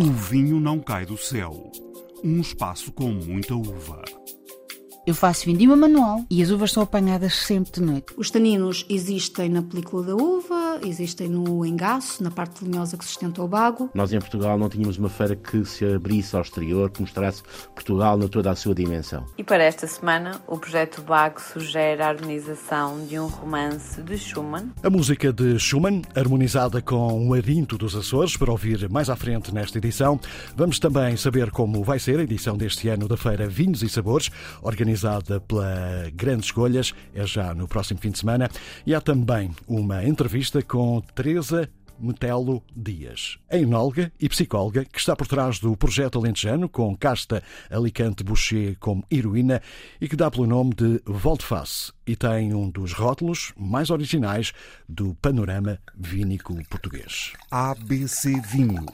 O vinho não cai do céu. Um espaço com muita uva. Eu faço vindima manual e as uvas são apanhadas sempre de noite. Os taninos existem na película da uva, existem no engaço, na parte linhosa que sustenta o bago. Nós em Portugal não tínhamos uma feira que se abrisse ao exterior, que mostrasse Portugal na toda a sua dimensão. E para esta semana, o projeto Bago sugere a harmonização de um romance de Schumann. A música de Schumann, harmonizada com o Arinto dos Açores, para ouvir mais à frente nesta edição. Vamos também saber como vai ser a edição deste ano da Feira Vinhos e Sabores, organizada organizada pela Grandes Escolhas, é já no próximo fim de semana. E há também uma entrevista com Teresa Metelo Dias, enóloga e psicóloga que está por trás do projeto Alentejano com Casta Alicante Boucher como heroína e que dá pelo nome de Volteface e tem um dos rótulos mais originais do panorama vínico português. ABC Vinho.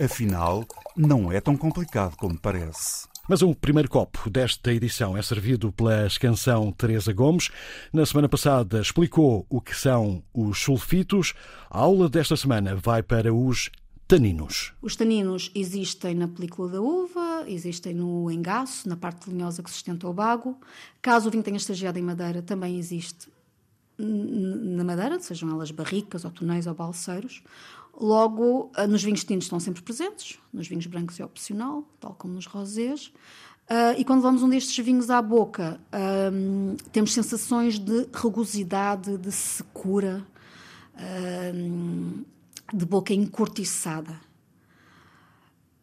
Afinal, não é tão complicado como parece. Mas o primeiro copo desta edição é servido pela escanção Teresa Gomes. Na semana passada explicou o que são os sulfitos. A aula desta semana vai para os taninos. Os taninos existem na película da uva, existem no engaço, na parte linhosa que sustenta o bago. Caso o vinho tenha estagiado em madeira, também existe na madeira, sejam elas barricas ou tonéis ou balseiros. Logo, ah, nos vinhos tintos estão sempre presentes, nos vinhos brancos é opcional, tal como nos rosés. Uh, e quando vamos um destes vinhos à boca, um, temos sensações de rugosidade, de secura, um, de boca encurtiçada.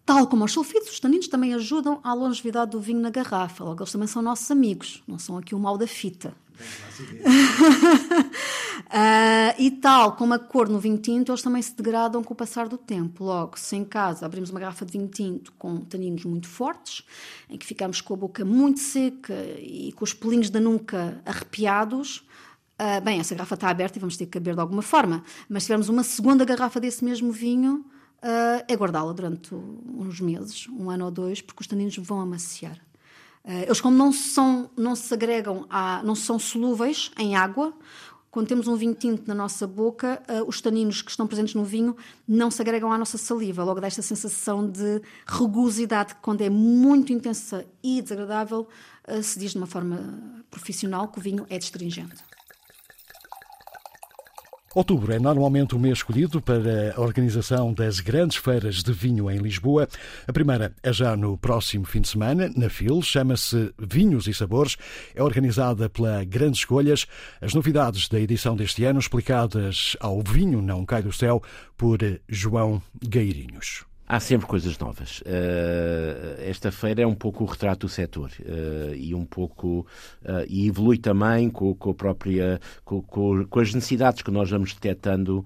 Tal como os sulfitos, os taninos também ajudam à longevidade do vinho na garrafa. Logo, eles também são nossos amigos, não são aqui o mal da fita uh, e tal como a cor no vinho tinto, eles também se degradam com o passar do tempo. Logo, se em casa abrimos uma garrafa de vinho tinto com taninos muito fortes, em que ficamos com a boca muito seca e com os pelinhos da nuca arrepiados, uh, bem, essa garrafa está aberta e vamos ter que beber de alguma forma. Mas se tivermos uma segunda garrafa desse mesmo vinho, uh, é guardá-la durante uns meses, um ano ou dois, porque os taninos vão amaciar. Eh, eles, como não, são, não se agregam, a, não são solúveis em água, quando temos um vinho tinto na nossa boca, uh, os taninos que estão presentes no vinho não se agregam à nossa saliva. Logo dá esta sensação de rugosidade que, quando é muito intensa e desagradável, uh, se diz de uma forma profissional que o vinho é destringente. Outubro é normalmente o mês escolhido para a organização das grandes feiras de vinho em Lisboa. A primeira é já no próximo fim de semana, na FIL, chama-se Vinhos e Sabores. É organizada pela Grandes Escolhas. As novidades da edição deste ano explicadas ao Vinho Não Cai do Céu por João Gairinhos. Há sempre coisas novas. Uh, esta feira é um pouco o retrato do setor uh, e um pouco uh, e evolui também com, com a própria com, com, com, as necessidades que nós vamos detectando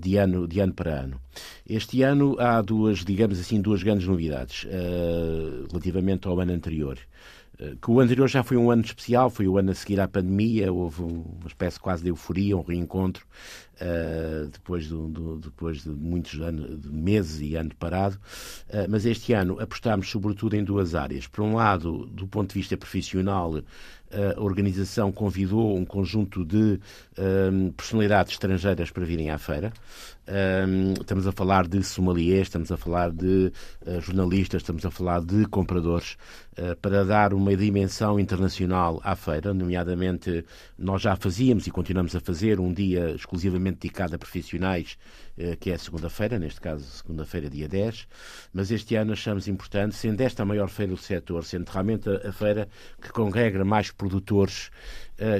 de ano de ano para ano. Este ano há duas, digamos assim, duas grandes novidades relativamente ao ano anterior que o anterior já foi um ano especial, foi o ano a seguir à pandemia, houve uma espécie quase de euforia, um reencontro uh, depois, depois de muitos anos, de meses e ano parado. Uh, mas este ano apostámos sobretudo em duas áreas. Por um lado, do ponto de vista profissional, a organização convidou um conjunto de um, personalidades estrangeiras para virem à feira. Um, estamos a falar de sommeliers, estamos a falar de uh, jornalistas, estamos a falar de compradores, uh, para dar uma dimensão internacional à feira. Nomeadamente, nós já fazíamos e continuamos a fazer um dia exclusivamente dedicado a profissionais, eh, que é a segunda-feira, neste caso segunda-feira, dia 10, mas este ano achamos importante, sendo esta a maior feira do setor, sendo realmente a, feira que congrega mais produtores,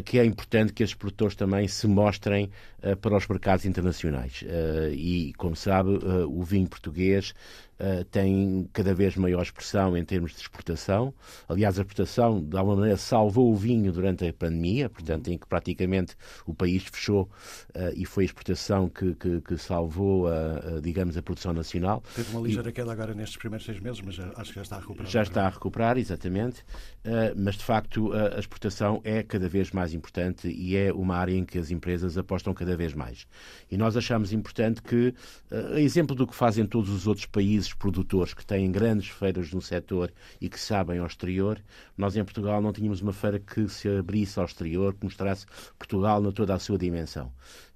que é importante que esses produtores também se mostrem eh, para os mercados internacionais. E, como sabe, o vinho português uh, tem cada vez maior expressão em termos de exportação. Aliás, a exportação, de alguma maneira, salvou o vinho durante a pandemia, portanto, em que praticamente o país fechou uh, e foi a exportação que, que, que salvou, a, a, digamos, a produção nacional. Teve uma ligeira e, queda agora nestes primeiros seis meses, mas acho que já está a recuperar. Já está a recuperar, exatamente. Uh, mas, de facto, a, a exportação é cada vez mais importante e é uma área em que as empresas apostam cada vez mais. E nós achamos importante que, a exemplo do que fazem todos os outros países, países produtores que têm grandes feiras no setor e que sabem ao exterior, nós em Portugal não tínhamos uma feira que se abrisse ao exterior, que mostrasse Portugal na toda a sua dimensão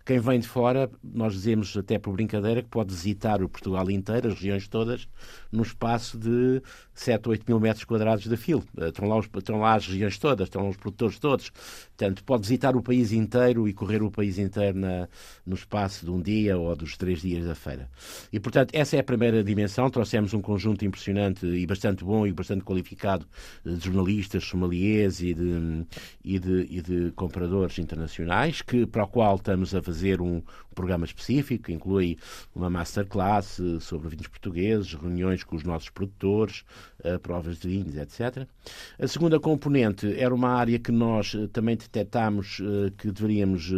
quem vem de fora, nós dizemos até por brincadeira que pode visitar o Portugal inteiro, as regiões todas, num espaço de 7 ou 8 mil metros quadrados de filo. Estão lá, estão lá as regiões todas, estão lá os produtores todos. Portanto, pode visitar o país inteiro e correr o país inteiro na, no espaço de um dia ou dos três dias da feira. E, portanto, essa é a primeira dimensão. Trouxemos um conjunto impressionante e bastante bom e bastante qualificado de jornalistas, somaliês e de, e de, e de compradores internacionais, que, para o qual estamos a fazer um, programa específico, que inclui uma masterclass sobre vinhos portugueses, reuniões com os nossos produtores, uh, provas de vinhos, etc. A segunda componente era uma área que nós uh, também detectámos uh, que deveríamos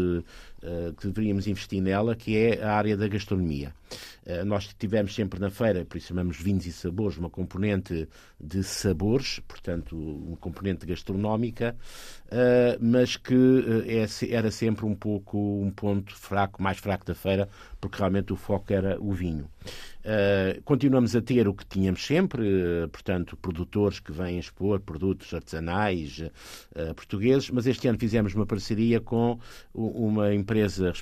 que deveríamos investir nela, que é a área da gastronomia. Nós tivemos sempre na feira, por isso chamamos vinhos e sabores, uma componente de sabores, portanto, uma componente gastronómica, mas que é era sempre um pouco um ponto fraco, mais fraco da feira, porque realmente o foco era o vinho. Continuamos a ter o que tínhamos sempre, portanto, produtores que vêm expor produtos artesanais portugueses, mas este ano fizemos uma parceria com uma empresa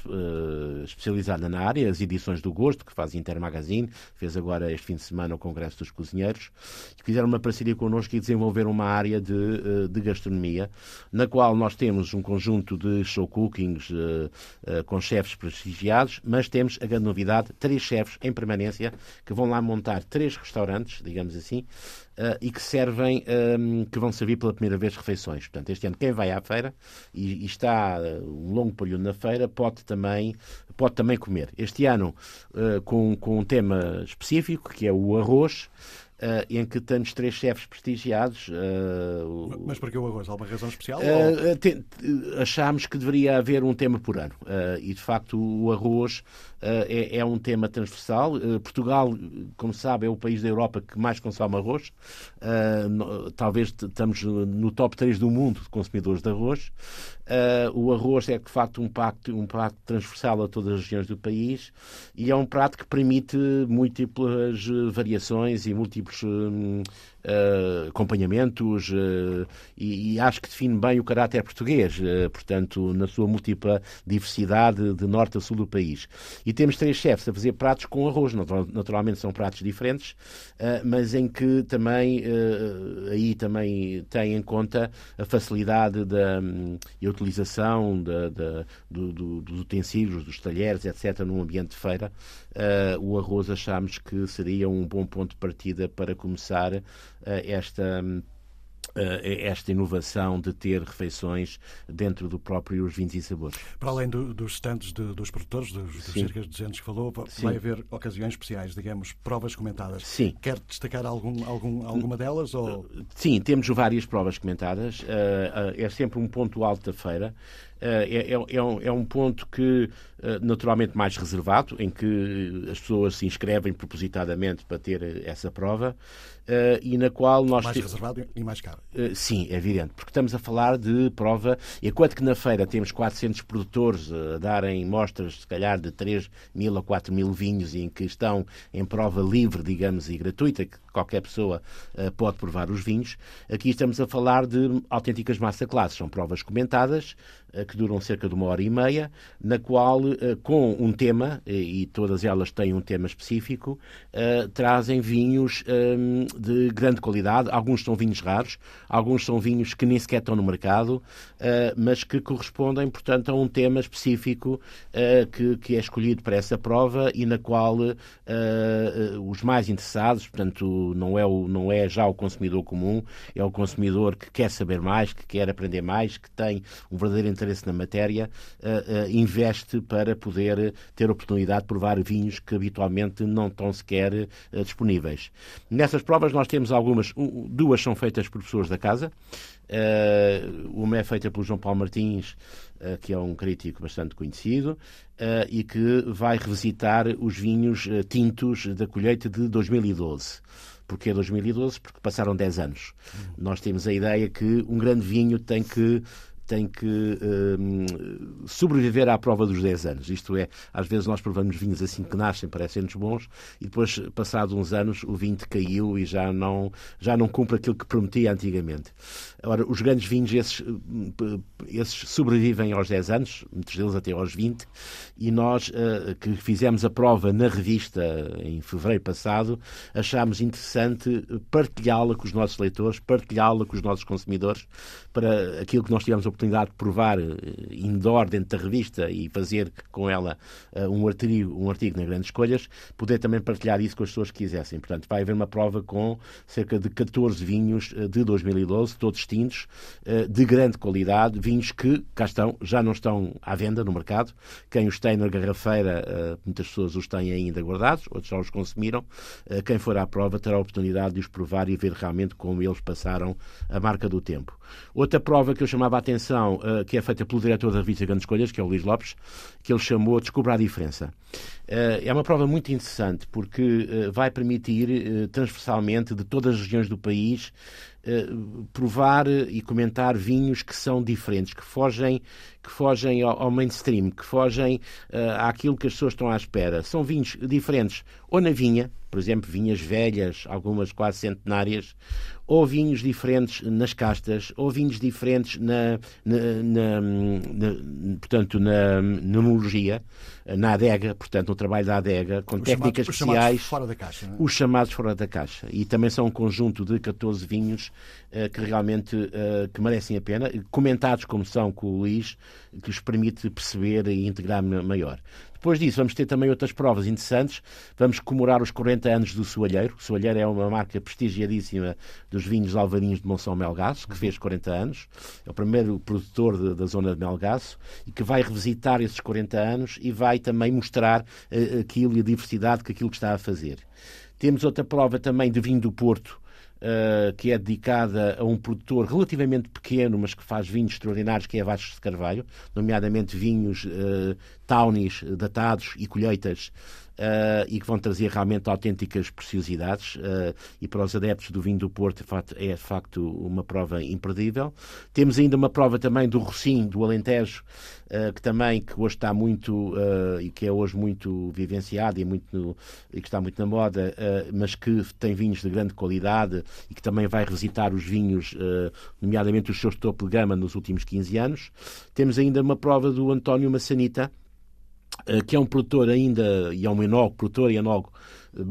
especializada na área, as Edições do Gosto, que faz Intermagazine, fez agora este fim de semana o Congresso dos Cozinheiros, que fizeram uma parceria connosco e desenvolveram uma área de, de gastronomia, na qual nós temos um conjunto de show cookings com chefes prestigiados, mas temos a grande novidade, três chefes em permanência que vão lá montar três restaurantes, digamos assim, e que servem, ehm, que vão servir pela primeira vez refeições. Portanto, este ano quem vai à feira e, está uh, um longo período na feira pode também, pode também comer. Este ano uh, com, com um tema específico, que é o arroz, Uh, em que temos três chefes prestigiados. Uh, Mas porquê o arroz? Há alguma razão especial? Uh, te, achámos que deveria haver um tema por ano. e, de facto, o arroz é, é, um tema transversal. Portugal, como sabe, é o país da Europa que mais consome arroz. No, talvez estamos no top 3 do mundo de consumidores de arroz. o arroz é, de facto, um prato, um prato transversal a todas as regiões do país e é um prato que permite múltiplas variações e 是。Uh, acompanhamentos uh, e, e, acho que define bem o caráter português, uh, portanto, na sua múltipla diversidade de norte a sul do país. E temos três chefes a fazer pratos com arroz, naturalmente são pratos diferentes, mas em que também, aí também tem em conta a facilidade da, um, a utilização da, da, do, do, dos utensílios, dos talheres, etc., num ambiente de feira. o arroz achamos que seria um bom ponto de partida para começar eh, esta eh, esta inovação de ter refeições dentro do próprio os vinhos e sabores. Para além do, dos stands de, dos produtores, dos, dos cerca de 200 que falou, Sim. vai haver ocasiões especiais, digamos, provas comentadas. Sim. Quer destacar algum, algum, alguma delas? Ou... Sim, temos várias provas comentadas. Eh, é sempre um ponto alto da feira. É, é, é, um, é um ponto que, naturalmente, mais reservado, em que as pessoas se inscrevem propositadamente para ter essa prova. E na qual nós. Mais reservado e mais caro. Sim, é evidente, porque estamos a falar de prova. Enquanto que na feira temos 400 produtores a darem mostras, se calhar, de 3 mil a 4 mil vinhos, em que estão em prova livre, digamos, e gratuita, que qualquer pessoa uh, pode provar os vinhos, aqui estamos a falar de autênticas masterclasses. São provas comentadas, que duram cerca de uma hora e meia, na qual, com um tema, e todas elas têm um tema específico, trazem vinhos ehm, de grande qualidade. Alguns são vinhos raros, alguns são vinhos que nem sequer estão no mercado, mas que correspondem, portanto, a um tema específico que, é escolhido para essa prova e na qual os mais interessados, portanto, não é, o, não é já o consumidor comum, é o consumidor que quer saber mais, que quer aprender mais, que tem um verdadeiro interesse na matéria, investe para poder ter oportunidade de provar vinhos que habitualmente não estão sequer disponíveis. Nessas provas nós temos algumas, duas são feitas por pessoas da casa. Uh, uma é feita pelo João Paulo Martins, uh, que é um crítico bastante conhecido, uh, e que vai revisitar os vinhos tintos da colheita de 2012. Porquê 2012? Porque passaram 10 anos. Nós temos a ideia que um grande vinho tem que tem que uh, sobreviver à prova dos 10 anos. Isto é, às vezes nós provamos vinhos assim que nascem, parecem-nos bons, e depois, passados uns anos, o vinho caiu e já não, já não cumpre aquilo que prometia antigamente. Ora, os grandes vinhos, esses, esses sobrevivem aos 10 anos, muitos deles até aos 20, e nós, uh, que fizemos a prova na revista em fevereiro passado, achámos interessante partilhá-la com os nossos leitores, partilhá-la com os nossos consumidores, para aquilo que nós tivemos a oportunidade de provar uh, indoor dentro da revista e fazer com ela uh, um, artigo, um artigo na Grandes Escolhas, poder também partilhar isso com as pessoas que quisessem. Portanto, vai haver uma prova com cerca de 14 vinhos de 2012, todos distintos, de grande qualidade, vinhos que cá estão, já não estão à venda no mercado. Quem os tem na garrafeira, muitas pessoas os têm ainda guardados, outros já os consumiram. Quem for à prova terá a oportunidade de os provar e ver realmente como eles passaram a marca do tempo. Outra prova que eu chamava a atenção, que é feita pelo diretor da revista Grandes Escolhas, que é o Luís Lopes, que ele chamou Descubra a Diferença. É uma prova muito interessante porque vai permitir transversalmente de todas as regiões do país provar e comentar vinhos que são diferentes, que fogem, que fogem ao, mainstream, que fogem àquilo que as pessoas estão à espera. São vinhos diferentes, ou na vinha, por exemplo, vinhas velhas, algumas quase centenárias, ou vinhos diferentes nas castas, ou vinhos diferentes na, na, na, na portanto, na enologia, na adega, portanto, no trabalho da adega, com os técnicas chamados, especiais. Os chamados fora da caixa. É? Os chamados fora da caixa. E também são um conjunto de 14 vinhos uh, que realmente uh, que merecem a pena, comentados como são com o Luís, que os permite perceber e integrar maior. Depois disso, vamos ter também outras provas interessantes. Vamos comemorar os 40 anos do Soalheiro. O Soalheiro é uma marca prestigiadíssima dos vinhos alvarinhos de Monção Melgaço, que fez 40 anos. É o primeiro produtor de, da zona de Melgaço e que vai revisitar esses 40 anos e vai também mostrar uh, aquilo e a diversidade que aquilo que está a fazer. Temos outra prova também de vinho do Porto, Uh, que é dedicada a um produtor relativamente pequeno, mas que faz vinhos extraordinários, que é Vasco de Carvalho, nomeadamente vinhos uh, datados e colheitas Uh, e que vão trazer realmente autênticas preciosidades uh, e para os adeptos do vinho do Porto é de facto uma prova imperdível. Temos ainda uma prova também do Rocim, do Alentejo, uh, que também que hoje está muito e que é hoje muito vivenciado e, muito no, e que está muito na moda, mas que tem vinhos de grande qualidade e que também vai revisitar os vinhos, nomeadamente os seus topo de gama nos últimos 15 anos. Temos ainda uma prova do António Massanita, que é um produtor ainda, e é um enólogo, produtor e enólogo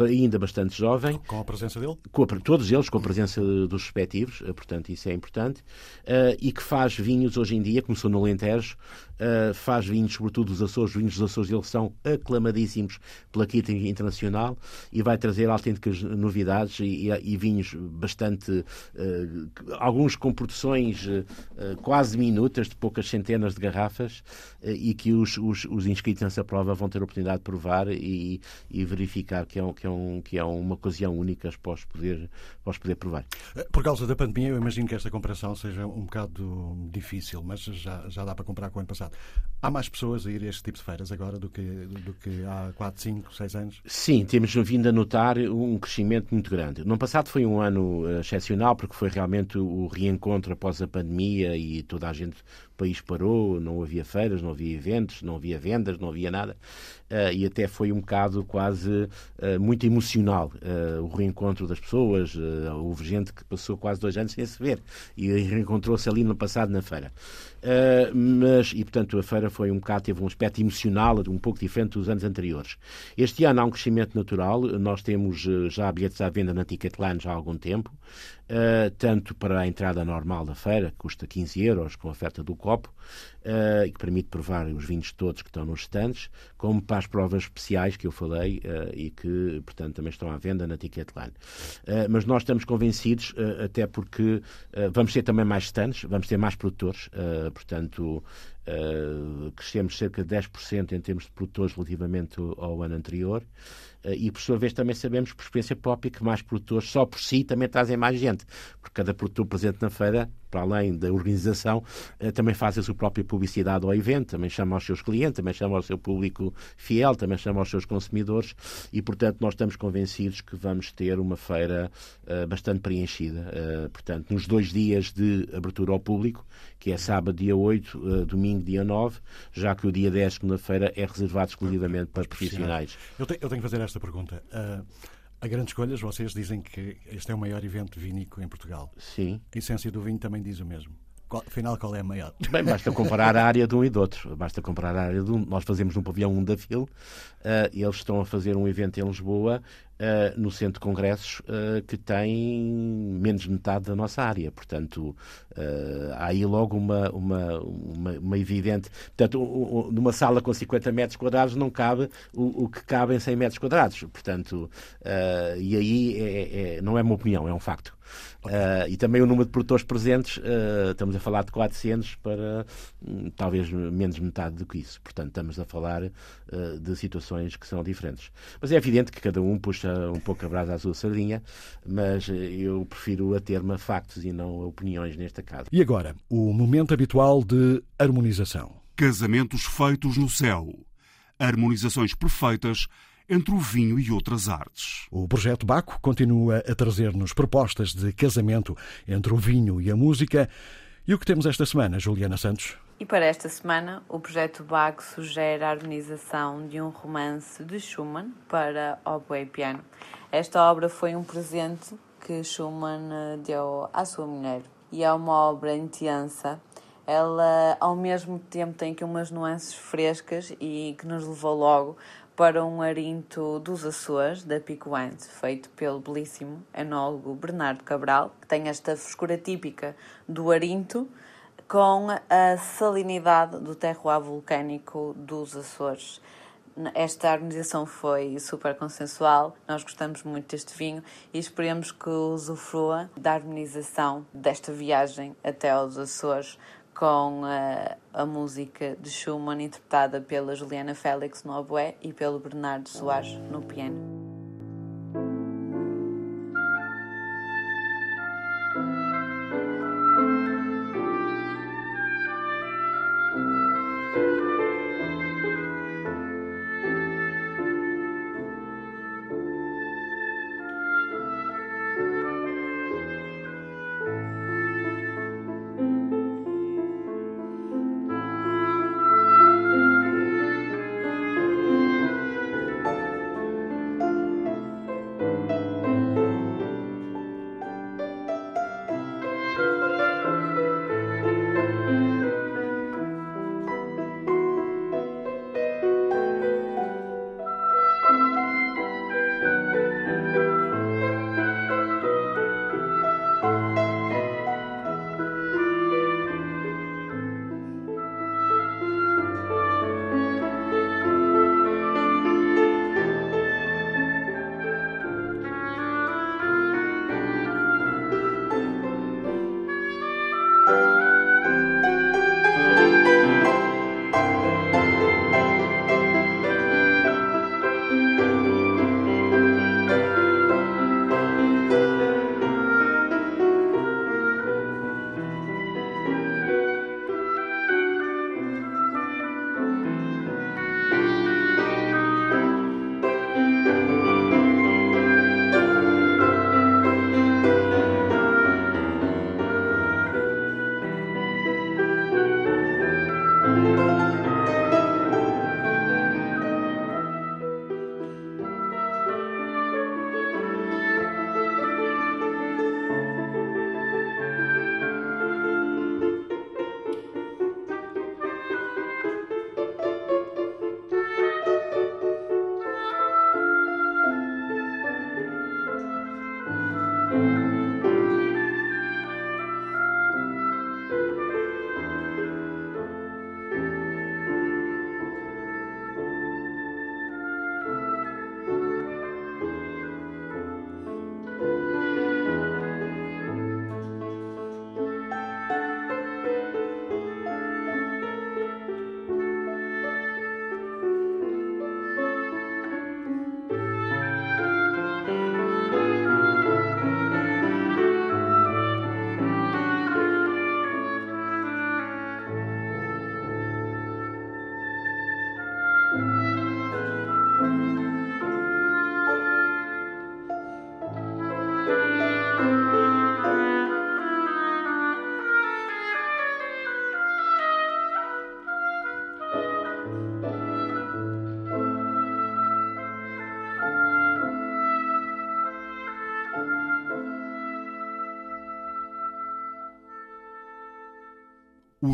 ainda bastante jovem. Com a presença dele? A, todos eles, com a presença dos respectivos, eh, portanto, isso é importante. Uh, e que faz vinhos hoje em dia, começou no Alentejo, uh, faz vinhos, sobretudo dos Açores. Os vinhos dos Açores deles são aclamadíssimos pela Quinta Internacional e vai trazer autênticas novidades e, e, e vinhos bastante. Uh, alguns com produções quase minutas, de poucas centenas de garrafas, e que os, os, os, inscritos nessa prova vão ter a oportunidade de provar e, e verificar que é um, que é, um, que é uma ocasião única para os, poder, para os poder provar. Eh, por causa da pandemia, eu imagino que esta comparação seja um bocado difícil, mas já, já dá para comparar com o ano passado. Há mais pessoas a ir a este tipo de feiras agora do que, do que há 4, 5, 6 anos? Sim, temos vindo a notar um crescimento muito grande. No passado foi um ano eh, excepcional, porque foi realmente o reencontro após a pandemia e toda a gente país parou, não havia feiras, não havia eventos, não havia vendas, não havia nada. Uh, e até foi um bocado quase uh, muito emocional o reencontro das pessoas. houve gente que passou quase dois anos sem se ver e reencontrou-se ali no passado na feira. mas, e portanto, a feira foi um bocado, teve um aspecto emocional um pouco diferente dos anos anteriores. Este ano há um crescimento natural, nós temos já bilhetes à venda na Ticketland já há algum tempo. Uh, tanto para a entrada normal da feira, que custa 15 euros com a oferta do copo, uh, e que permite provar os vinhos todos que estão nos estantes, como para as provas especiais que eu falei uh, e que, portanto, também estão à venda na Ticketline. mas nós estamos convencidos, até porque vamos ter também mais stands, vamos ter mais produtores, portanto, Uh, crescemos cerca de 10% em termos de produtores relativamente ao ano anterior. Uh, e, por sua vez, também sabemos, por experiência própria, que mais produtores, só por si, também trazem mais gente. Porque cada produtor presente na feira para além da organização, uh, também faz a sua própria publicidade ao evento, também chama aos seus clientes, também chama ao seu público fiel, também chama aos seus consumidores e, portanto, nós estamos convencidos que vamos ter uma feira uh, bastante preenchida. portanto, nos dois dias de abertura ao público, que é sábado, dia 8, domingo, dia 9, já que o dia 10, segunda-feira, é reservado exclusivamente para profissionais. Eu tenho, eu tenho que fazer esta pergunta. Uh, a Grandes Escolhas, vocês dizem que este é o maior evento vínico em Portugal. Sim. A essência do vinho também diz o mesmo. Afinal, qual é a maior? Bem, basta comparar a área de um e do outro. Basta comparar a área de um. Nós fazemos no pavilhão 1 da FIL, uh, eles estão a fazer um evento em Lisboa, uh, no Centro de Congressos, uh, que tem menos de metade da nossa área. Portanto, há aí logo uma, uma, uma, uma evidente. Portanto, um, um, numa sala com 50 metros quadrados não cabe o, o que cabe em 100 metros quadrados. Portanto, e aí é, é, não é uma opinião, é um facto. Uh, e também o número de produtores presentes, uh, estamos a falar de 400 para um, talvez menos metade do que isso. Portanto, estamos a falar uh, de situações que são diferentes. Mas é evidente que cada um puxa um pouco a brasa à sua sardinha, mas eu prefiro ater-me a factos e não a opiniões nesta casa. E agora, o momento habitual de harmonização. Casamentos feitos no céu. Harmonizações perfeitas entre o vinho e outras artes. O projeto Baco continua a trazer-nos propostas de casamento entre o vinho e a música. E o que temos esta semana, Juliana Santos? E para esta semana, o projeto Baco sugere a harmonização de um romance de Schumann para oboe e piano. Esta obra foi um presente que Schumann eh, deu à sua mulher e é uma obra intensa. Ela, ao mesmo tempo, tem aqui umas nuances frescas e que nos levou logo para um arinto dos Açores, da Picoante, feito pelo belíssimo enólogo Bernardo Cabral, que tem esta frescura típica do arinto, com a salinidade do terroir vulcânico dos Açores. Esta harmonização foi super consensual, nós gostamos muito deste vinho e esperemos que usufrua da harmonização desta viagem até aos Açores com a, a, música de Schumann interpretada pela Juliana Félix no oboé e pelo Bernardo Soares no piano.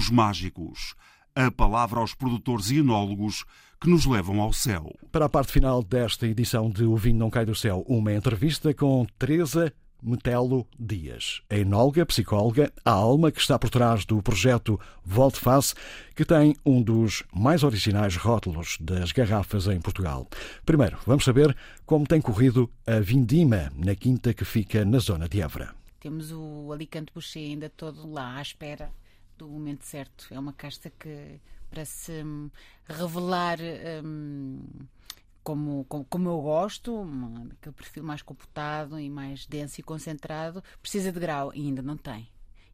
Os mágicos. A palavra aos produtores e enólogos que nos levam ao céu. Para a parte final desta edição de O Vinho Não Cai do Céu, uma entrevista com Teresa Metelo Dias, a enóloga, psicóloga, a alma que está por trás do projeto Volte Face, que tem um dos mais originais rótulos das garrafas em Portugal. Primeiro, vamos saber como tem corrido a vindima na quinta que fica na zona de Évora. Temos o Alicante Boucher ainda todo lá à espera do momento certo. É uma casta que, para se hum, revelar hum, como, como, como, eu gosto, aquele perfil mais computado e mais denso e concentrado, precisa de grau e ainda não tem.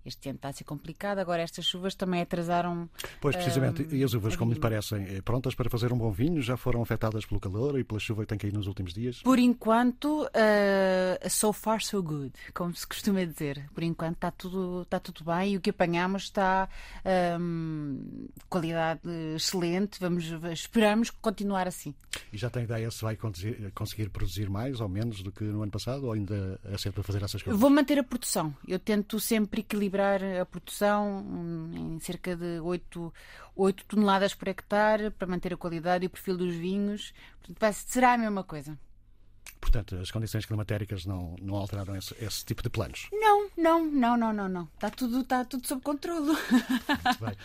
Este ano está a ser complicado, agora estas chuvas também atrasaram. Pois, precisamente. Um, e as uvas, como lhe parecem, eh, prontas para fazer um bom vinho, já foram afetadas pelo calor e pela chuva que tem caído nos últimos dias? Por enquanto, uh, so far so good, como se costuma dizer. Por enquanto está tudo, está tudo bem e o que apanhamos está um, de qualidade excelente. Vamos, esperamos continuar assim. E já tem ideia se vai conseguir produzir mais ou menos do que no ano passado ou ainda é cedo para fazer essas coisas? Vou manter a produção. Eu tento sempre equilibrar equilibrar a produção em cerca de 8, 8 toneladas por hectare para manter a qualidade e o perfil dos vinhos. Portanto, será a mesma coisa. Portanto, as condições climatéricas não, não alteraram esse, esse, tipo de planos? Não, não, não, não, não, não. Está tudo, está tudo sob controle. Muito bem.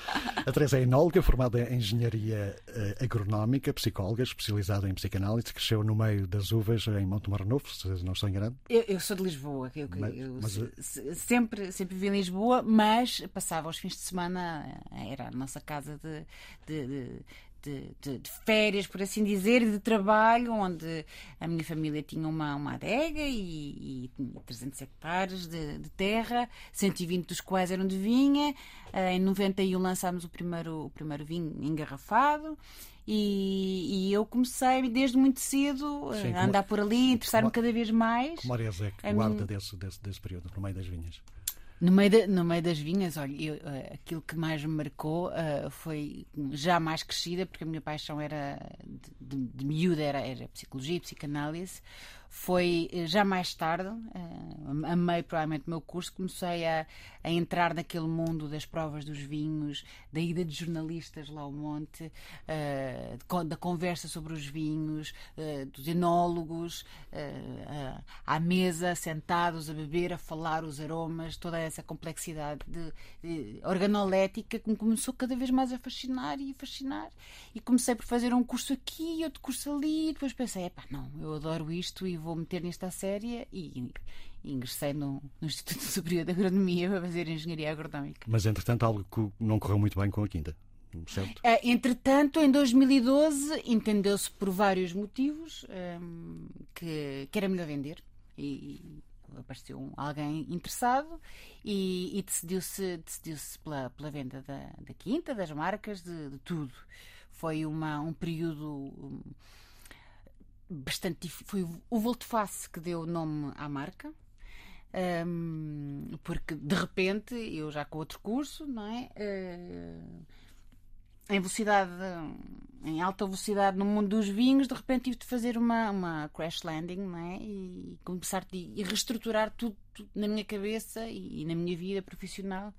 A Teresa é enóloga, formada em engenharia uh, agronómica, psicóloga, especializada em psicanálise, cresceu no meio das uvas em Montemor Novo, se não estou enganado. Eu, eu sou de Lisboa. Eu, mas, eu mas, eh, sempre, sempre vivi em Lisboa, mas passava os fins de semana, eh, era a nossa casa de, de, de de, de, de, férias, por assim dizer, de trabalho, onde a minha família tinha uma, uma adega e, e 300 hectares de, de, terra, 120 dos quais eram de vinha. Uh, em 91 lançámos o primeiro, o primeiro vinho engarrafado. E, e, eu comecei desde muito cedo Sim, a andar por ali, interessar-me cada vez mais. Que memórias é que guarda desse, desse, desse período, no meio das vinhas? No meio, de, no meio das vinhas, olha, eu, uh, aquilo que mais me marcou uh, foi já mais crescida, porque a minha paixão era de, de, de miúda, era, era psicologia, psicanálise foi eh, já mais tarde, uh, amei provavelmente o meu curso, comecei a, a, entrar naquele mundo das provas dos vinhos, da ida de jornalistas lá ao monte, uh, da conversa sobre os vinhos, uh, dos enólogos, à mesa, sentados a beber, a falar os aromas, toda essa complexidade de, de organolética que me começou cada vez mais a fascinar e a fascinar. E comecei por fazer um curso aqui, outro curso ali, e depois pensei, epá, não, eu adoro isto e vou meter nesta série e, e ingressei no, no, Instituto Superior de Agronomia para fazer Engenharia Agronómica. Mas, entretanto, algo que não correu muito bem com a Quinta. Certo? É, entretanto, em 2012, entendeu-se por vários motivos um, que, que era melhor vender. E, apareceu alguém interessado e, e decidiu-se decidiu pela, pela venda da, da quinta, das marcas, de, de tudo. Foi uma, um período bastante. Foi o volte-face que deu o nome à marca. Um, porque de repente, eu já com outro curso, não é? Uh, em velocidade, em alta velocidade no mundo dos vinhos, de repente tive de fazer uma, uma crash landing, não é? E começar e reestruturar tudo, tudo, na minha cabeça e, e na minha vida profissional.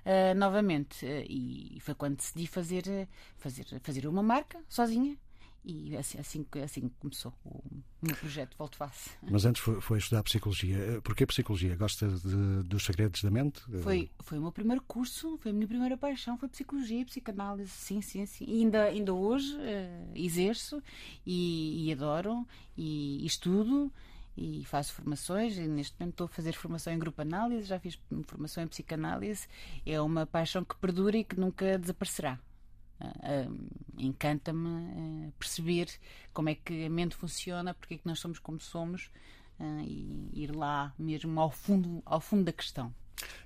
Uh, novamente, uh, e foi quando decidi fazer, fazer, fazer uma marca sozinha, e assim, assim, assim começou o meu projeto Volto Face. Mas antes foi, foi estudar Psicologia. Eh, porquê Psicologia? Gosta de, dos segredos da mente? Foi, foi o meu primeiro curso, foi a minha primeira paixão, foi Psicologia Psicanálise. Sim, sim, sim. E ainda, ainda hoje uh, exerço e, e adoro e, e estudo e faço formações e neste momento estou a fazer formação em grupo análise, já fiz formação em psicanálise. É uma paixão que perdura e que nunca desaparecerá. Uh, Encanta-me uh, perceber como é que a mente funciona, porque é que nós somos como somos e ir lá mesmo ao fundo, ao fundo da questão.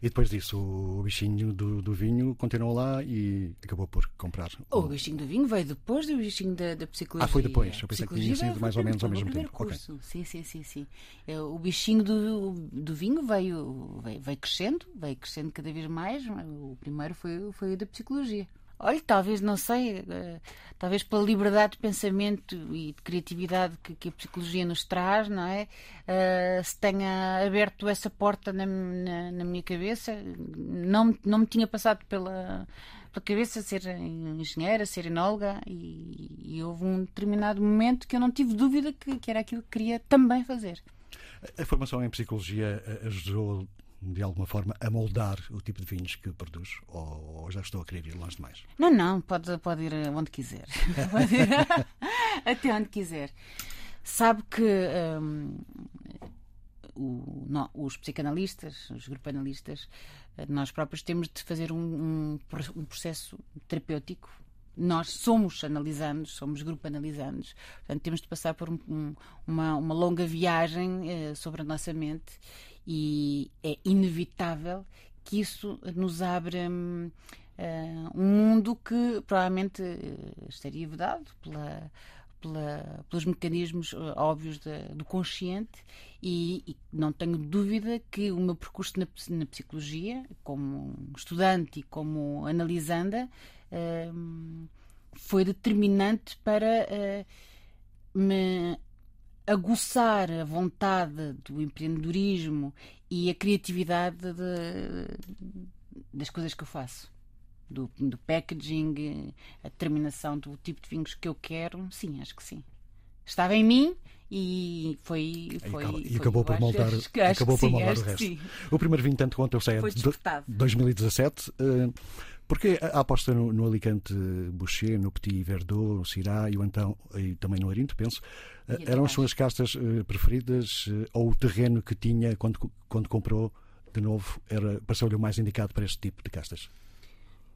E depois disso, o bichinho do, do vinho continuou lá e acabou por comprar. O, o bichinho do vinho veio depois do bichinho da, da psicologia. Ah, foi depois. Eu pensei que tinha sido mais ou menos ao mesmo tempo. Curso. Okay. Sim, sim, sim, sim. É, o bichinho do, do vinho veio, veio, veio crescendo, veio crescendo cada vez mais. O primeiro foi, foi o da psicologia. Olha, talvez, não sei, uh, talvez pela liberdade de pensamento e de criatividade que, que a psicologia nos traz, não é? Uh, se tenha aberto essa porta na, na, na, minha cabeça, não, não me tinha passado pela, pela cabeça ser engenheira, ser enóloga, e, e, houve um determinado momento que eu não tive dúvida que, que era aquilo que queria também fazer. A formação em psicologia eh, ajudou de alguma forma, a moldar o tipo de vinhos que produz? Ou, ou já estou a querer ir longe demais? Não, não, pode, pode ir onde quiser. pode ir até onde quiser. Sabe que um, o, não, os psicanalistas, os grupanalistas, nós próprios temos de fazer um, um, um processo terapêutico nós somos analisandos, somos grupo analisandos, portanto temos de passar por um, um, uma, uma, longa viagem eh, sobre a nossa mente e é inevitável que isso nos abra uh, um mundo que provavelmente uh, estaria vedado pela, pela, pelos mecanismos uh, óbvios do consciente. E, e, não tenho dúvida que o meu percurso na, na psicologia, como estudante e como analisanda, foi determinante para me aguçar a vontade do empreendedorismo e a criatividade de, das coisas que eu faço. Do, do, packaging, a determinação do tipo de vinhos que eu quero, sim, acho que sim. Estava em mim e foi. foi e, e acabou por moldar, acho, acabou por sim, moldar o resto. O primeiro vinho, tanto quanto eu sei, é de 2017. Uh, porque a aposta no, no Alicante Boucher, no Petit Verdot, no Syrah e, então, e também no Arinto, penso, e eram as suas castas uh, preferidas uh, ou o terreno que tinha quando, quando comprou de novo era pareceu-lhe o mais indicado para este tipo de castas?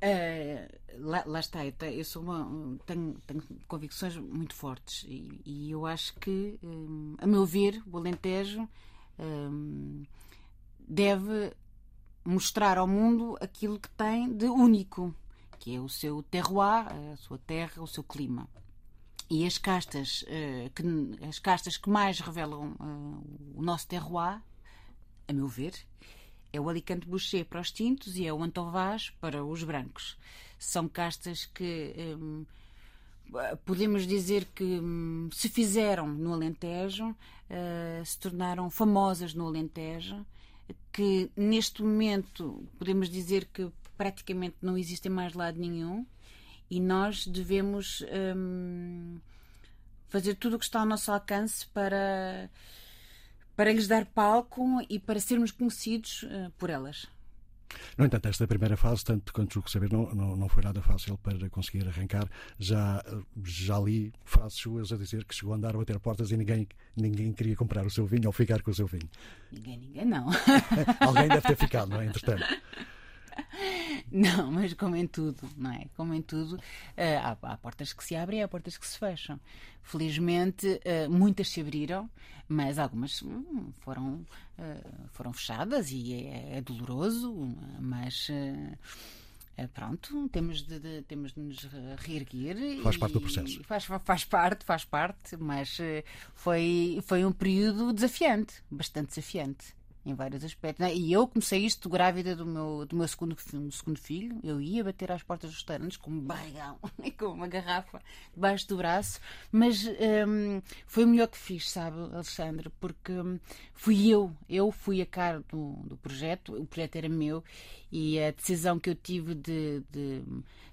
Uh, lá, lá, está, eu sou uma, tenho, tenho convicções muito fortes e, e eu acho que, um, a meu ver, o Alentejo um, deve mostrar ao mundo aquilo que tem de único, que é o seu terroir, a sua terra, o seu clima. E as castas, uh, que, as castas que mais revelam uh, o nosso terroir, a meu ver, é o Alicante Boucher para os tintos e é o Antovaz para os brancos. São castas que um, podemos dizer que um, se fizeram no Alentejo, uh, se tornaram famosas no Alentejo que neste momento podemos dizer que praticamente não existem mais lado nenhum e nós devemos hum, fazer tudo o que está ao nosso alcance para, para lhes dar palco e para sermos conhecidos uh, por elas. No entanto, esta primeira fase, tanto quanto julgo saber, não, não, não foi nada fácil para conseguir arrancar. Já, já li frases suas a dizer que chegou a andar a bater portas e ninguém, ninguém queria comprar o seu vinho ou ficar com o seu vinho. Ninguém, ninguém não. Alguém deve ter ficado, não é? Entretanto. Não, mas como em tudo, não é? Como em tudo, uh, há, há, portas que se abrem e há portas que se fecham. Felizmente, uh, muitas se abriram, mas algumas hum, foram, uh, foram fechadas e é, é doloroso, mas. Pronto, temos de, de, temos de nos reerguer. Faz parte do processo. Faz, faz parte, faz parte, mas foi, foi um período desafiante, bastante desafiante em vários aspectos. Né? E eu comecei isto grávida do meu, do meu segundo, segundo filho. Eu ia bater às portas dos restaurantes com um barrigão e com uma garrafa debaixo do braço. Mas um, foi o melhor que fiz, sabe, Alexandre? Porque um, fui eu, eu fui a cara do, do projeto, o projeto era meu e a decisão que eu tive de, de,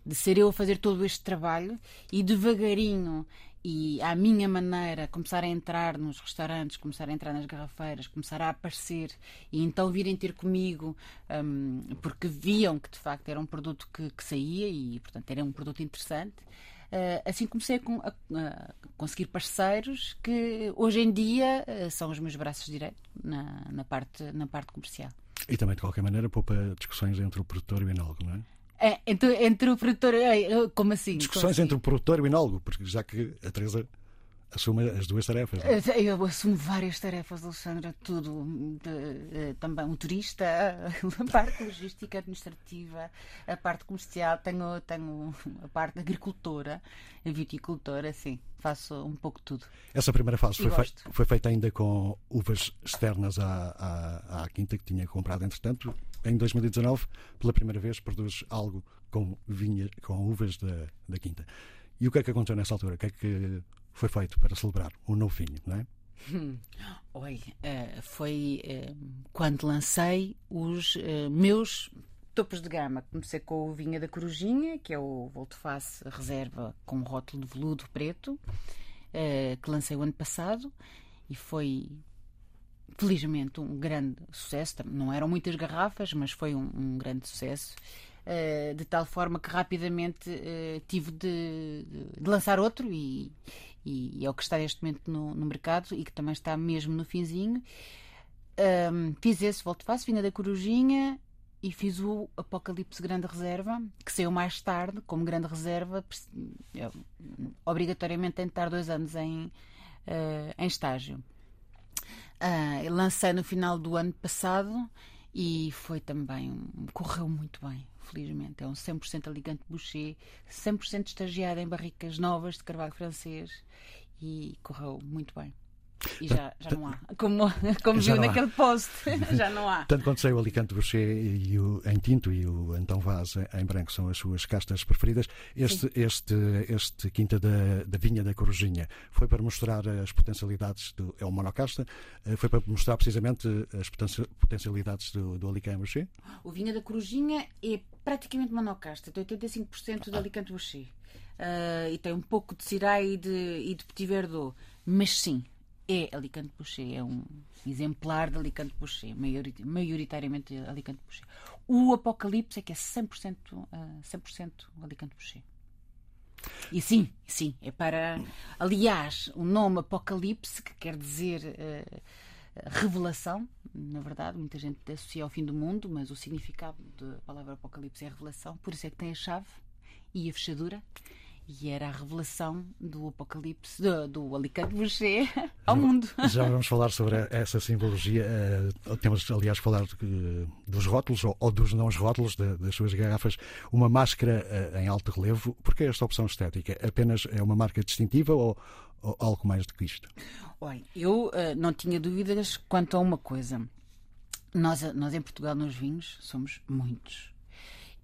de ser eu a fazer todo este trabalho e devagarinho e à minha maneira começar a entrar nos restaurantes, começar a entrar nas garrafeiras, começar a aparecer e então virem ter comigo um, porque viam que de facto era um produto que, que saía e portanto era um produto interessante. Uh, assim comecei a, a, conseguir parceiros que hoje em dia uh, são os meus braços direitos na, na, parte, na parte comercial. E também, de qualquer maneira, poupa discussões entre o produtor e o enólogo, não é? É, entre, entre o produtor. Como assim? Discussões como assim? entre o produtor e o enólogo, porque já que a Teresa assume as duas tarefas. É? Eu assumo várias tarefas, Alexandra, tudo. De, eh, também motorista, a parte logística administrativa, a parte comercial, tenho, tenho a parte agricultora, a viticultora, sim, faço um pouco tudo. Essa primeira fase foi, fei foi, feita ainda com uvas externas à, à, à, quinta que tinha comprado, entretanto. Em 2019, pela primeira vez, produz algo com vinha, com uvas da, da quinta. E o que é que aconteceu nessa altura? O que é que foi feito para celebrar o novo vinho, não é? Hum. Olha, uh, foi uh, quando lancei os uh, meus topos de gama. Comecei com o Vinha da Corujinha, que é o Volteface Reserva com rótulo de veludo preto, que lancei o ano passado e foi felizmente um grande sucesso. Não eram muitas garrafas, mas foi um, um grande sucesso. de tal forma que rapidamente tive de, de, lançar outro e, e é o que está neste momento no, no mercado e que também está mesmo no finzinho. Um, fiz esse Volto Face, Vinha da Corujinha e fiz o Apocalipse Grande Reserva, que saiu mais tarde, como Grande Reserva, obrigatoriamente tem de estar dois anos em, uh, em estágio. Uh, lancei no final do ano passado e foi também, correu muito bem, felizmente. É um 100% Alicante Boucher, 100% estagiado em barricas novas de carvalho francês e correu muito bem. E já, já não há. Como, como viu naquele post, já não há. Tanto quanto sei, o Alicante Boucher e o, em tinto e o Antão Vaz em branco são as suas castas preferidas. Este, este, este Quinta da, da Vinha da Corujinha foi para mostrar as potencialidades do. É uma monocasta, eh, foi para mostrar precisamente as potencialidades do, do Alicante Boucher? O Vinha da Corujinha é praticamente monocasta, tem 85% do Alicante Boucher. Uh, e tem um pouco de Syrah e de, e de Petit Verdot. Mas sim, é Alicante Boucher, é um exemplar de Alicante Boucher, maioritariamente Alicante Boucher. O Apocalipse é que é 100%, uh, 100 Alicante Boucher. E sim, sim, é para. Aliás, o nome Apocalipse, que quer dizer uh, revelação, na verdade, muita gente associa ao fim do mundo, mas o significado da palavra Apocalipse é revelação, por isso é que tem a chave e a fechadura e era a revelação do Apocalipse, do, do Alicante Boucher ao mundo. Já vamos falar sobre essa simbologia. Uh, temos, aliás, falar dos rótulos ou, ou, dos não rótulos de, das suas garrafas. Uma máscara uh, em alto relevo. Porquê esta opção estética? Apenas é uma marca distintiva ou, ou algo mais do que isto? Olha, eu uh, não tinha dúvidas quanto a uma coisa. Nós, nós em Portugal, nos vinhos, somos muitos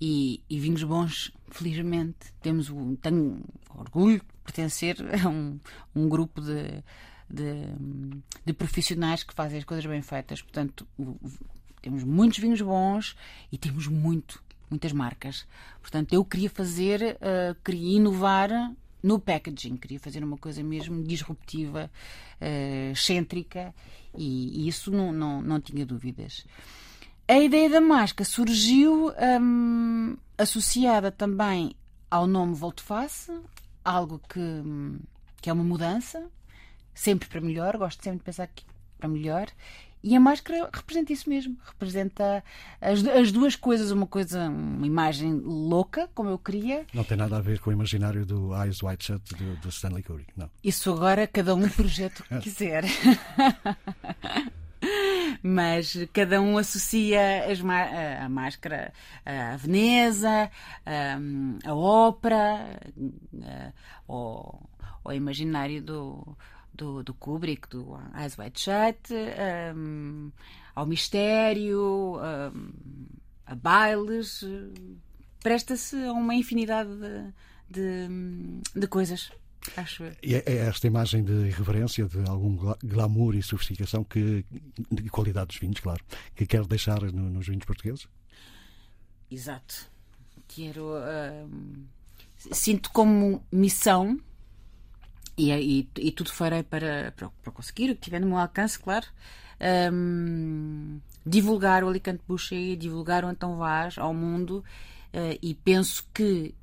e, e, vinhos bons, felizmente, temos o, tenho orgulho de pertencer a um, um grupo de, de, de, profissionais que fazem as coisas bem feitas. Portanto, o, temos muitos vinhos bons e temos muito, muitas marcas. Portanto, eu queria fazer, uh, queria inovar no packaging, queria fazer uma coisa mesmo disruptiva, uh, excêntrica e, e isso não, não, não tinha dúvidas. A ideia da máscara surgiu hum, associada também ao nome Volteface, algo que, que é uma mudança, sempre para melhor, gosto sempre de pensar que para melhor. E a máscara representa isso mesmo, representa as, as duas coisas, uma coisa, uma imagem louca, como eu queria. Não tem nada a ver com o imaginário do Eyes Wide Shut do, do Stanley Kubrick, não. Isso agora cada um projeto que quiser. Mas cada um associa as, a, máscara a Veneza, a, a ópera, ao, ao imaginário do, do, do, Kubrick, do Eyes Wide Shut, um, ao mistério, a bailes, presta-se a uma infinidade de, de, de coisas. Acho E é, é esta imagem de irreverência, de algum glamour e sofisticação que, de qualidade dos vinhos, claro, que quer deixar no, nos vinhos portugueses? Exato. Quero. Uh, sinto como missão e, e, e, tudo farei para, para, para, conseguir o que tiver no meu alcance, claro. Um, divulgar o Alicante Boucher, divulgar o Antão Vaz ao mundo uh, e penso que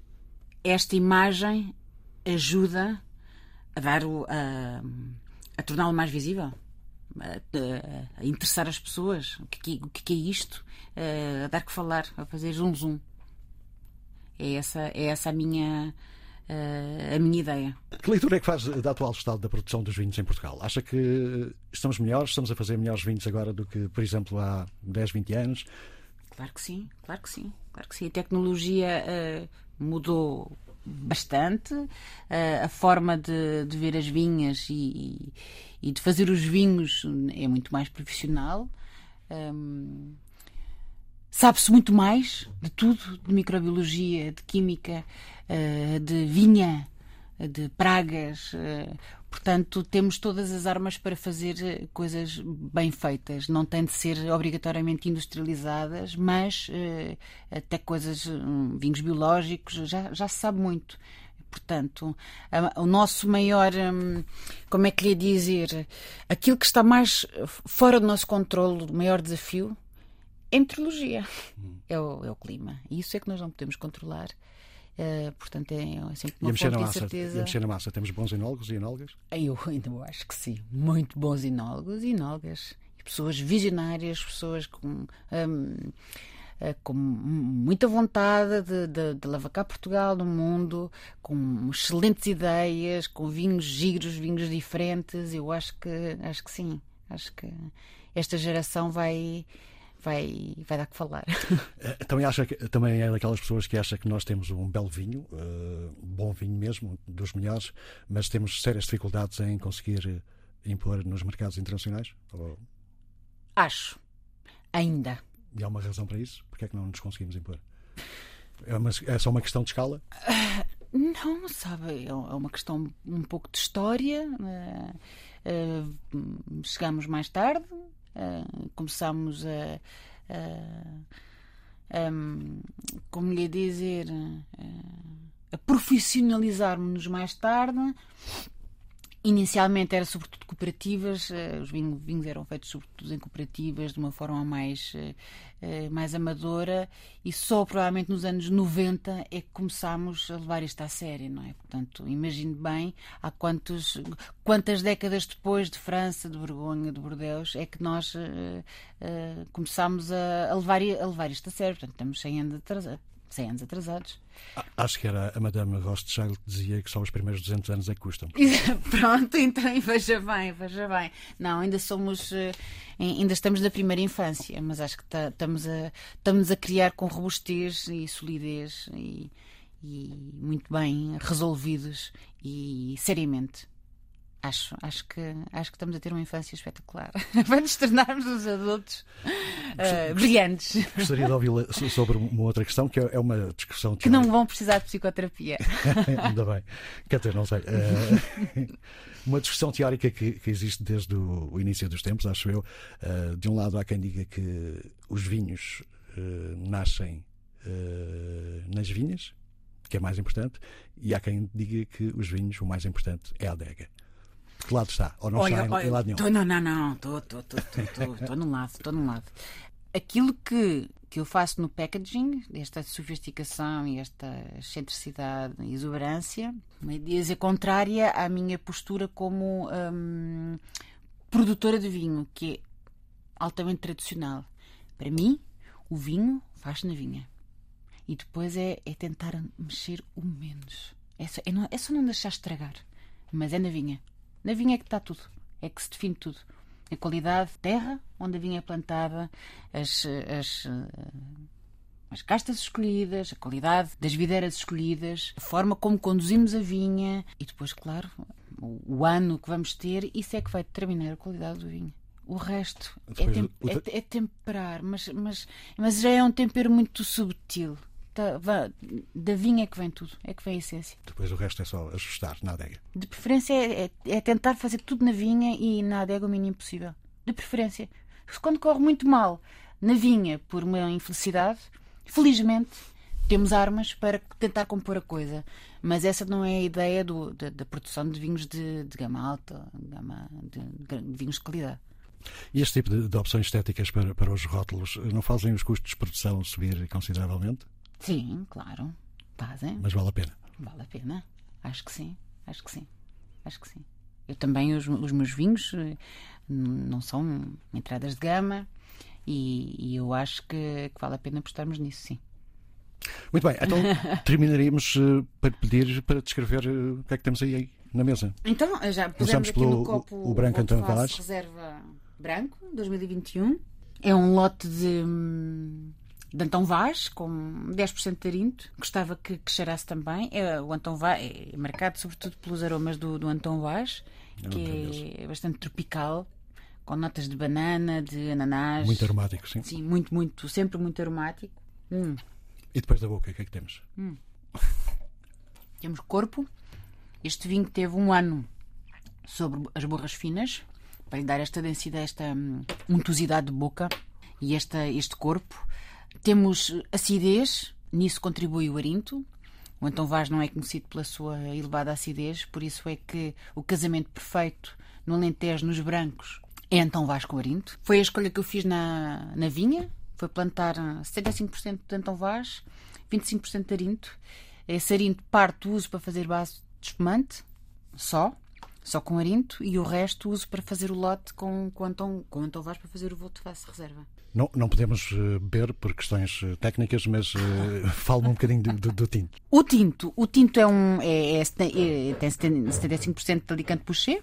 esta imagem ajuda a dar o, a, a torná-lo mais visível. A, a, interessar as pessoas. O que, o que é isto? A dar que falar, a fazer zoom zoom. É essa, é essa a minha a minha ideia. Que leitura é que faz da atual estado da produção dos vinhos em Portugal? Acha que estamos melhores, estamos a fazer melhores vinhos agora do que, por exemplo, há 10, 20 anos? Claro que sim, claro que sim. Claro que sim. A tecnologia uh, mudou bastante. Uh, a forma de, de, ver as vinhas e, e, de fazer os vinhos é muito mais profissional. Um, sabe-se muito mais de tudo, de microbiologia, de química, uh, de vinha, de pragas. Portanto, temos todas as armas para fazer coisas bem feitas. Não tem de ser obrigatoriamente industrializadas, mas uh, até coisas, um, vinhos biológicos, já, já se sabe muito. Portanto, o nosso maior, hum, como é que lhe dizer, aquilo que está mais fora do nosso controle, o maior desafio, é meteorologia, é o, é o clima. E isso é que nós não podemos controlar. Uh, portanto, é, é sempre uma fonte de incerteza. E a mexer na massa, temos bons enólogos e enólogas? Eu ainda acho que sim. Muito bons enólogos e enólogas. Pessoas visionárias, pessoas com... Um, eh, com muita vontade de, de, de lavacar Portugal no mundo, com excelentes ideias, com vinhos giros, vinhos diferentes. Eu acho que acho que sim. Acho que esta geração vai vai, vai dar que falar. Eh, também, acha que, também é daquelas pessoas que acha que nós temos um belo vinho, uh, bom vinho mesmo, dos melhores, mas temos sérias dificuldades em conseguir impor nos mercados internacionais? Ou... Acho. Ainda. E há uma razão para isso? Porque é que não nos conseguimos impor? É, uma, é só uma questão de escala? Uh, não, sabe, é, é uma questão um pouco de história. Uh, uh, chegamos mais tarde, começamos a, a, a, como lhe dizer, a profissionalizar-nos mais tarde Inicialmente era sobretudo cooperativas, uh, os vinhos, eram feitos sobretudo em cooperativas de uma forma mais, uh, mais amadora e só provavelmente nos anos 90 é que começámos a levar isto a sério, não é? Portanto, imagine bem há quantos, quantas décadas depois de França, de Borgonha, de Bordeaux é que nós começámos a, a, levar, a levar isto a sério. Portanto, estamos 100 anos atrasados. 100 anos atrasados. Acho que era a Madame Rothschild que dizia que só os primeiros 200 anos é que custam. Pronto, então veja bem, veja bem. Não, ainda somos, eh, ainda estamos na primeira infância, mas acho que tá, estamos, a, estamos a criar com robustez e solidez e, e muito bem resolvidos e seriamente. Acho, acho, que, acho que estamos a ter uma infância espetacular. Vai nos tornarmos os adultos uh, brilhantes. Gostaria de ouvi-la sobre uma outra questão, que é uma discussão que não vão precisar de psicoterapia. Ainda bem. Quer dizer, não sei. Uh, uma discussão teórica que, que, existe desde o, início dos tempos, acho eu. Uh, de um lado, há quem diga que os vinhos nascem nas vinhas, que é mais importante, e há quem diga que os vinhos, o mais importante é a adega. De que lado está? Ou não olha, está olha, em lado nenhum? Tô, não, não, não. Estou num lado, estou num lado. Aquilo que, que eu faço no packaging, esta sofisticação e esta excentricidade e exuberância, é contrária à minha postura como hum, produtora de vinho, que é altamente tradicional. Para mim, o vinho faz na vinha. E depois é, é tentar mexer o menos. É só, é, não, é só não deixar estragar. Mas é na vinha. Na vinha é que está tudo, é que se define tudo. A qualidade de terra onde a vinha é plantada, as, as, eh, as castas escolhidas, a qualidade das videiras escolhidas, a forma como conduzimos a vinha e depois, claro, o, o ano que vamos ter, isso é que vai determinar a qualidade do vinho. O resto é, tem, é, é, temperar, mas, mas, mas já é um tempero muito subtil da, da vinha é que vem tudo, é que vem a essência. Depois o resto é só ajustar na adega. De preferência é, é, é tentar fazer tudo na vinha e na adega o mínimo possível. De preferência. Quando corre muito mal na vinha por uma infelicidade, felizmente temos armas para tentar compor a coisa. Mas essa não é a ideia do, da, da, produção de vinhos de, de gama alta, gama de, de vinhos de qualidade. E este tipo de, de, opções estéticas para, para os rótulos não fazem os custos de produção subir consideravelmente? Sim, claro. Fazem. Mas vale a pena. Vale a pena. Acho que sim. Acho que sim. Acho que sim. Eu também, os, os meus vinhos eh, não são entradas de gama e, e eu acho que, que, vale a pena apostarmos nisso, sim. Muito bem, então terminaríamos uh, para pedir para descrever uh, o que é que temos aí na mesa. Então, já pusemos aqui no copo o, o branco António Vaz. Reserva Branco 2021. É um lote de hum, de Antão Vaz, com 10% de tarinto. Gostava que, que cheirasse também. É, o Antão Vaz é marcado sobretudo pelos aromas do, do Antão Vaz, é que é bastante tropical, com notas de banana, de ananás. Muito aromático, sim. Sim, muito, muito, sempre muito aromático. Hum. E depois da boca, o que é que temos? Temos corpo. Este vinho teve um ano sobre as borras finas, para lhe dar esta densidade, esta hum, untuosidade de boca e esta, este corpo. Temos acidez, nisso contribui o arinto. O Antão Vaz não é conhecido pela sua elevada acidez, por isso é que o casamento perfeito no Alentejo, nos brancos, é Antão Vaz com arinto. Foi a escolha que eu fiz na, na vinha, foi plantar 75% de Antão Vaz, 25% de arinto. Esse arinto parte uso para fazer base de espumante, só, só com arinto, e o resto uso para fazer o lote com, com, Antão, com Antão Vaz para fazer o voto de face reserva. Não, não podemos eh, beber por questões eh, técnicas, mas uh, fala-me um bocadinho do, do, do, tinto. O tinto, o tinto é um, é, é, é, tem 75% de alicante Pouchet.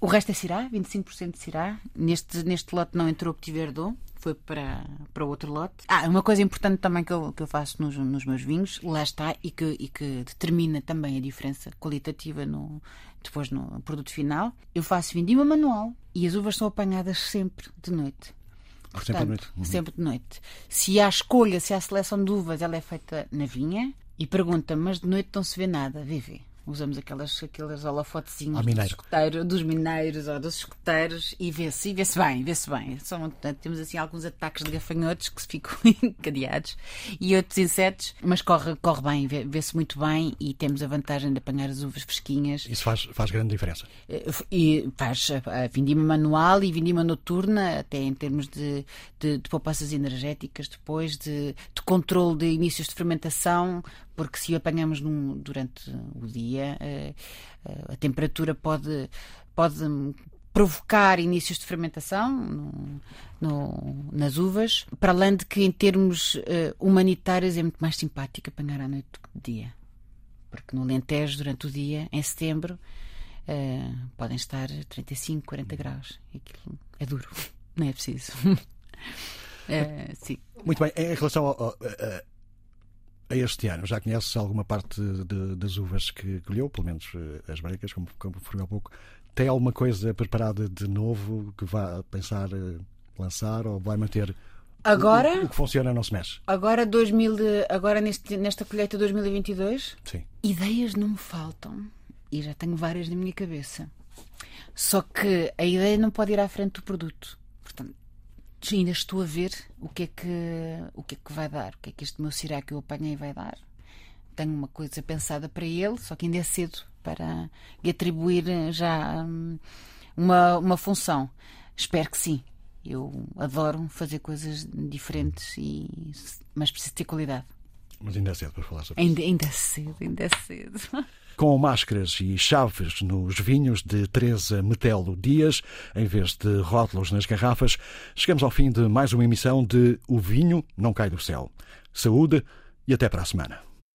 O resto é Cirá, 25% de Cirá. Neste, neste lote não entrou Petit Verdot, foi para, para outro lote. Ah, uma coisa importante também que eu, que eu faço nos, nos meus vinhos, lá está, e que, e que determina também a diferença qualitativa no, depois no produto final. Eu faço vindima manual e as uvas são apanhadas sempre de noite. Portanto, sempre de noite. Uhum. Sempre de noite. Se há escolha, se há seleção de uvas, ela é feita na vinha e pergunta, mas de noite não se vê nada, vive usamos aquelas, aqueles holofotezinhos dos, escuteiros, dos mineiros ou dos escuteiros e vê-se vê bem, vê-se bem. São, temos assim alguns ataques de gafanhotos que se ficam encadeados e outros insetos, mas corre, corre bem, vê-se muito bem e temos a vantagem de apanhar as uvas fresquinhas. Isso faz, faz grande diferença. Eh, e faz a vindima manual e vindima noturna, até em termos de, de, de poupanças energéticas, depois de, de controle de inícios de fermentação, porque se o apanhamos num, durante o dia, eh, eh, a temperatura pode, pode provocar inícios de fermentação no, no, nas uvas, para além de que, em termos uh, humanitários, é muito mais simpático apanhar à noite do que de dia. Porque no Alentejo, durante o dia, em setembro, uh, podem estar 35, 40 graus. Aquilo é duro, não é preciso. uh, sim. Muito bem, em relação ao, ao, a este ano? Já conheces alguma parte de, das uvas que colheu, pelo menos eh, as brancas, como, como há pouco? Tem alguma coisa preparada de novo que vá pensar eh, lançar ou vai manter Agora, o, o, que funciona não se mexe. Agora, 2000 de, agora neste, nesta colheita 2022, Sim. ideias não me faltam. E já tenho várias na minha cabeça. Só que a ideia não pode ir à frente do produto. Ainda estou a ver o que é que, o que, é que vai dar, o que é que este meu Cirá que eu apanhei vai dar. Tenho uma coisa pensada para ele, só que ainda é cedo para lhe atribuir já hum, uma, uma função. Espero que sim. Eu adoro fazer coisas diferentes, e, mas preciso ter qualidade. Mas ainda é cedo para falar sobre ainda, isso. Ainda é cedo, ainda é cedo. com máscaras e chaves nos vinhos de Teresa Metelo Dias, em vez de rótulos nas garrafas, chegamos ao fim de mais uma emissão de O Vinho Não Cai do Céu. Saúde e até para a semana.